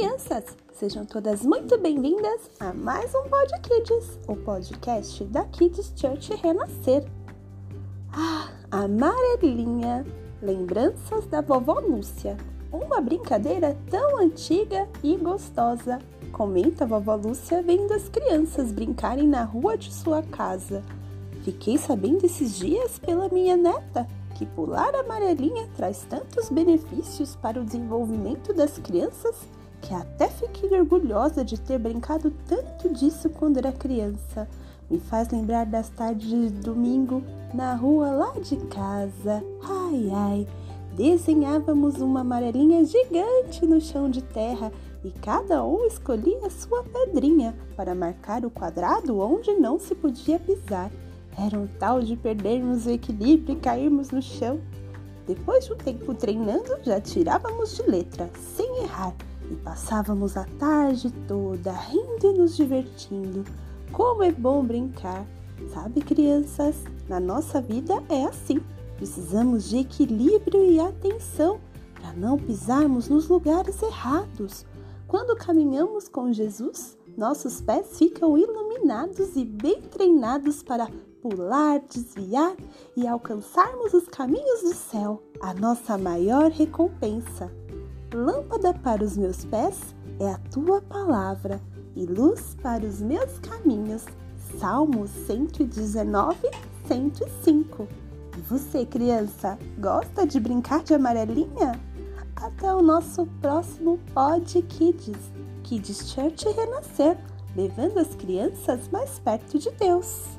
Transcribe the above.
crianças! Sejam todas muito bem-vindas a mais um Pod Kids, o podcast da Kids Church Renascer. Ah, amarelinha! Lembranças da vovó Lúcia. Uma brincadeira tão antiga e gostosa. Comenta a vovó Lúcia vendo as crianças brincarem na rua de sua casa. Fiquei sabendo esses dias pela minha neta que pular amarelinha traz tantos benefícios para o desenvolvimento das crianças que até fiquei orgulhosa de ter brincado tanto disso quando era criança. Me faz lembrar das tardes de domingo na rua lá de casa. Ai ai, desenhávamos uma amarelinha gigante no chão de terra e cada um escolhia sua pedrinha para marcar o quadrado onde não se podia pisar. Era um tal de perdermos o equilíbrio e cairmos no chão. Depois de um tempo treinando, já tirávamos de letra, sem errar, e passávamos a tarde toda rindo e nos divertindo. Como é bom brincar! Sabe, crianças, na nossa vida é assim. Precisamos de equilíbrio e atenção para não pisarmos nos lugares errados. Quando caminhamos com Jesus, nossos pés ficam iluminados e bem treinados para pular, desviar e alcançarmos os caminhos do céu, a nossa maior recompensa. Lâmpada para os meus pés é a tua palavra e luz para os meus caminhos. Salmo 119, 105. E você, criança, gosta de brincar de amarelinha? Até o nosso próximo Pod Kids, Kids Church Renascer, levando as crianças mais perto de Deus.